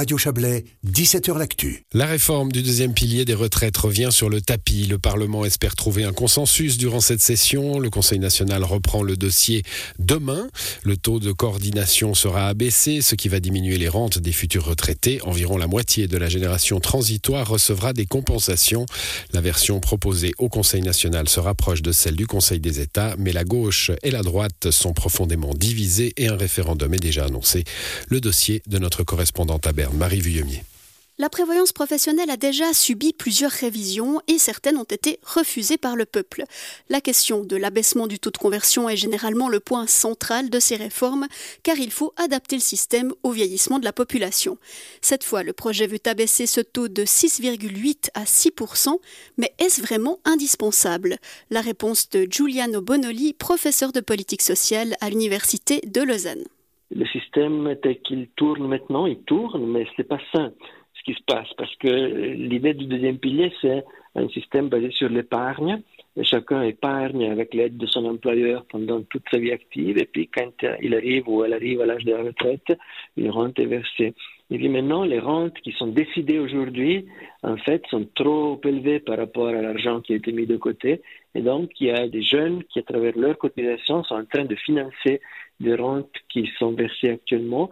Radio Chablais, 17h L'Actu. La réforme du deuxième pilier des retraites revient sur le tapis. Le Parlement espère trouver un consensus durant cette session. Le Conseil national reprend le dossier demain. Le taux de coordination sera abaissé, ce qui va diminuer les rentes des futurs retraités. Environ la moitié de la génération transitoire recevra des compensations. La version proposée au Conseil national se rapproche de celle du Conseil des États, mais la gauche et la droite sont profondément divisées et un référendum est déjà annoncé. Le dossier de notre correspondante à Marie Vuillemier. La prévoyance professionnelle a déjà subi plusieurs révisions et certaines ont été refusées par le peuple. La question de l'abaissement du taux de conversion est généralement le point central de ces réformes car il faut adapter le système au vieillissement de la population. Cette fois, le projet veut abaisser ce taux de 6,8 à 6 mais est-ce vraiment indispensable? La réponse de Giuliano Bonoli, professeur de politique sociale à l'université de Lausanne. Le système tel qu'il tourne maintenant, il tourne, mais c'est pas sain ce qui se passe parce que l'idée du deuxième pilier, c'est un système basé sur l'épargne. Chacun épargne avec l'aide de son employeur pendant toute sa vie active et puis quand il arrive ou elle arrive à l'âge de la retraite, une rente est versée. Et puis maintenant, les rentes qui sont décidées aujourd'hui, en fait, sont trop élevées par rapport à l'argent qui a été mis de côté. Et donc, il y a des jeunes qui, à travers leur cotisation, sont en train de financer des rentes qui sont versées actuellement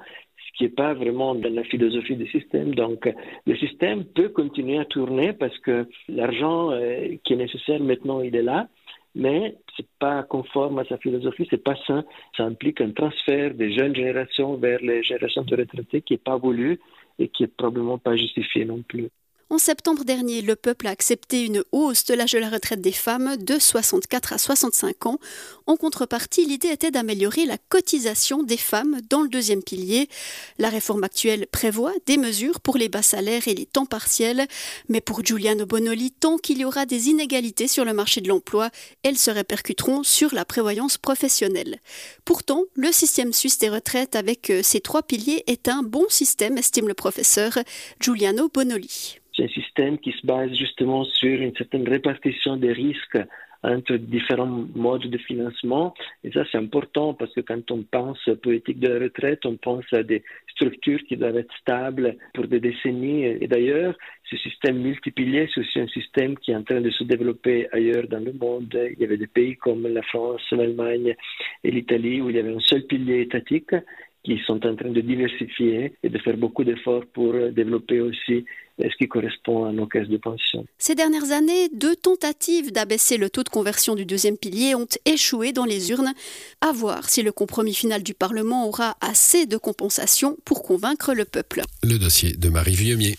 qui n'est pas vraiment dans la philosophie du système. Donc, le système peut continuer à tourner parce que l'argent euh, qui est nécessaire maintenant, il est là, mais c'est pas conforme à sa philosophie, c'est pas sain. Ça implique un transfert des jeunes générations vers les générations de retraités qui n'est pas voulu et qui est probablement pas justifié non plus. En septembre dernier, le peuple a accepté une hausse de l'âge de la retraite des femmes de 64 à 65 ans. En contrepartie, l'idée était d'améliorer la cotisation des femmes dans le deuxième pilier. La réforme actuelle prévoit des mesures pour les bas salaires et les temps partiels, mais pour Giuliano Bonoli, tant qu'il y aura des inégalités sur le marché de l'emploi, elles se répercuteront sur la prévoyance professionnelle. Pourtant, le système suisse des retraites avec euh, ses trois piliers est un bon système, estime le professeur Giuliano Bonoli. C'est un système qui se base justement sur une certaine répartition des risques entre différents modes de financement. Et ça, c'est important parce que quand on pense politique de la retraite, on pense à des structures qui doivent être stables pour des décennies. Et d'ailleurs, ce système multipilier, c'est aussi un système qui est en train de se développer ailleurs dans le monde. Il y avait des pays comme la France, l'Allemagne et l'Italie où il y avait un seul pilier étatique qui sont en train de diversifier et de faire beaucoup d'efforts pour développer aussi ce qui correspond à nos caisses de pension. Ces dernières années, deux tentatives d'abaisser le taux de conversion du deuxième pilier ont échoué dans les urnes. À voir si le compromis final du Parlement aura assez de compensation pour convaincre le peuple. Le dossier de Marie Vieumier.